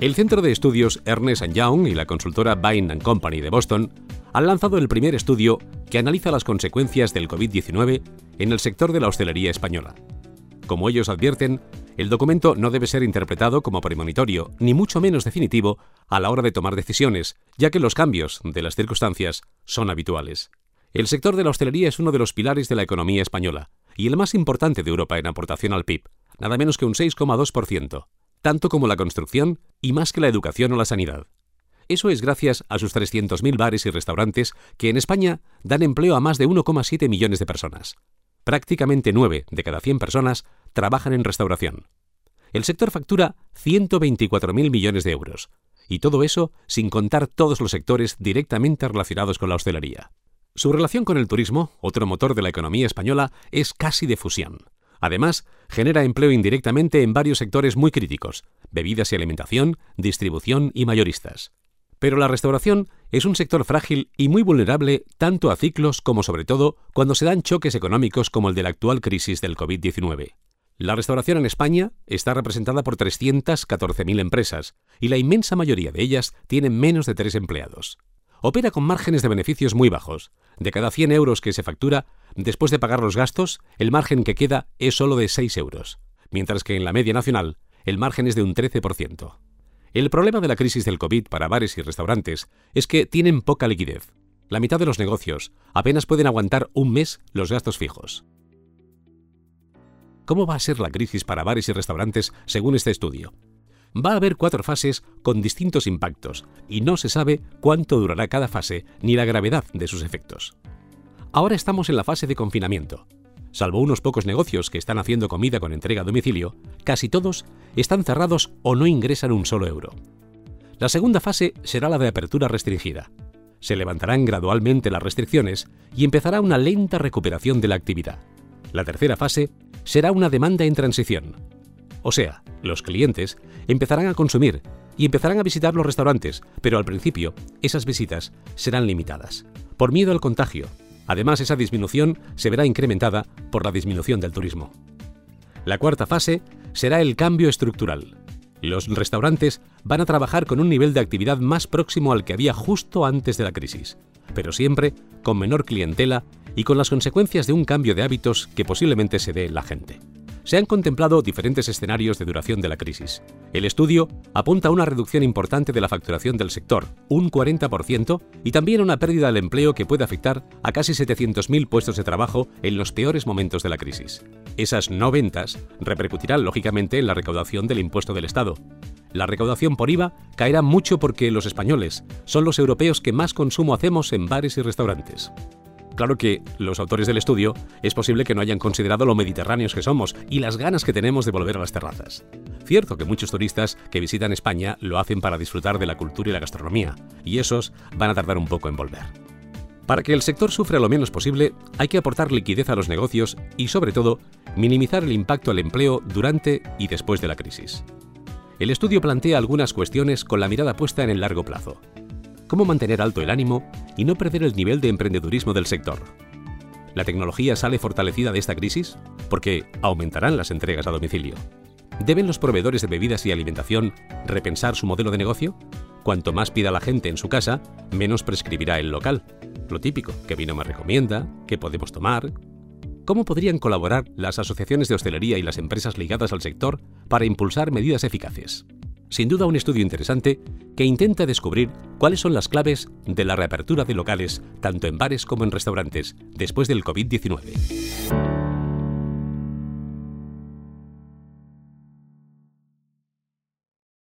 El centro de estudios Ernest Young y la consultora Bain Company de Boston han lanzado el primer estudio que analiza las consecuencias del COVID-19 en el sector de la hostelería española. Como ellos advierten, el documento no debe ser interpretado como premonitorio, ni mucho menos definitivo, a la hora de tomar decisiones, ya que los cambios de las circunstancias son habituales. El sector de la hostelería es uno de los pilares de la economía española y el más importante de Europa en aportación al PIB, nada menos que un 6,2%, tanto como la construcción y más que la educación o la sanidad. Eso es gracias a sus 300.000 bares y restaurantes que en España dan empleo a más de 1,7 millones de personas. Prácticamente 9 de cada 100 personas trabajan en restauración. El sector factura 124.000 millones de euros, y todo eso sin contar todos los sectores directamente relacionados con la hostelería. Su relación con el turismo, otro motor de la economía española, es casi de fusión. Además, genera empleo indirectamente en varios sectores muy críticos, bebidas y alimentación, distribución y mayoristas. Pero la restauración es un sector frágil y muy vulnerable tanto a ciclos como sobre todo cuando se dan choques económicos como el de la actual crisis del COVID-19. La restauración en España está representada por 314.000 empresas y la inmensa mayoría de ellas tienen menos de tres empleados. Opera con márgenes de beneficios muy bajos. De cada 100 euros que se factura, después de pagar los gastos, el margen que queda es solo de 6 euros, mientras que en la media nacional el margen es de un 13%. El problema de la crisis del COVID para bares y restaurantes es que tienen poca liquidez. La mitad de los negocios apenas pueden aguantar un mes los gastos fijos. ¿Cómo va a ser la crisis para bares y restaurantes según este estudio? Va a haber cuatro fases con distintos impactos y no se sabe cuánto durará cada fase ni la gravedad de sus efectos. Ahora estamos en la fase de confinamiento. Salvo unos pocos negocios que están haciendo comida con entrega a domicilio, casi todos están cerrados o no ingresan un solo euro. La segunda fase será la de apertura restringida. Se levantarán gradualmente las restricciones y empezará una lenta recuperación de la actividad. La tercera fase será una demanda en transición. O sea, los clientes empezarán a consumir y empezarán a visitar los restaurantes, pero al principio esas visitas serán limitadas, por miedo al contagio. Además, esa disminución se verá incrementada por la disminución del turismo. La cuarta fase será el cambio estructural. Los restaurantes van a trabajar con un nivel de actividad más próximo al que había justo antes de la crisis, pero siempre con menor clientela y con las consecuencias de un cambio de hábitos que posiblemente se dé la gente. Se han contemplado diferentes escenarios de duración de la crisis. El estudio apunta a una reducción importante de la facturación del sector, un 40%, y también una pérdida del empleo que puede afectar a casi 700.000 puestos de trabajo en los peores momentos de la crisis. Esas no ventas repercutirán lógicamente en la recaudación del impuesto del Estado. La recaudación por IVA caerá mucho porque los españoles son los europeos que más consumo hacemos en bares y restaurantes. Claro que los autores del estudio es posible que no hayan considerado lo mediterráneos que somos y las ganas que tenemos de volver a las terrazas. Cierto que muchos turistas que visitan España lo hacen para disfrutar de la cultura y la gastronomía, y esos van a tardar un poco en volver. Para que el sector sufra lo menos posible, hay que aportar liquidez a los negocios y, sobre todo, minimizar el impacto al empleo durante y después de la crisis. El estudio plantea algunas cuestiones con la mirada puesta en el largo plazo cómo mantener alto el ánimo y no perder el nivel de emprendedurismo del sector. ¿La tecnología sale fortalecida de esta crisis? Porque aumentarán las entregas a domicilio. ¿Deben los proveedores de bebidas y alimentación repensar su modelo de negocio? Cuanto más pida la gente en su casa, menos prescribirá el local. Lo típico, que vino me recomienda, qué podemos tomar. ¿Cómo podrían colaborar las asociaciones de hostelería y las empresas ligadas al sector para impulsar medidas eficaces? Sin duda un estudio interesante que intenta descubrir cuáles son las claves de la reapertura de locales tanto en bares como en restaurantes después del COVID-19.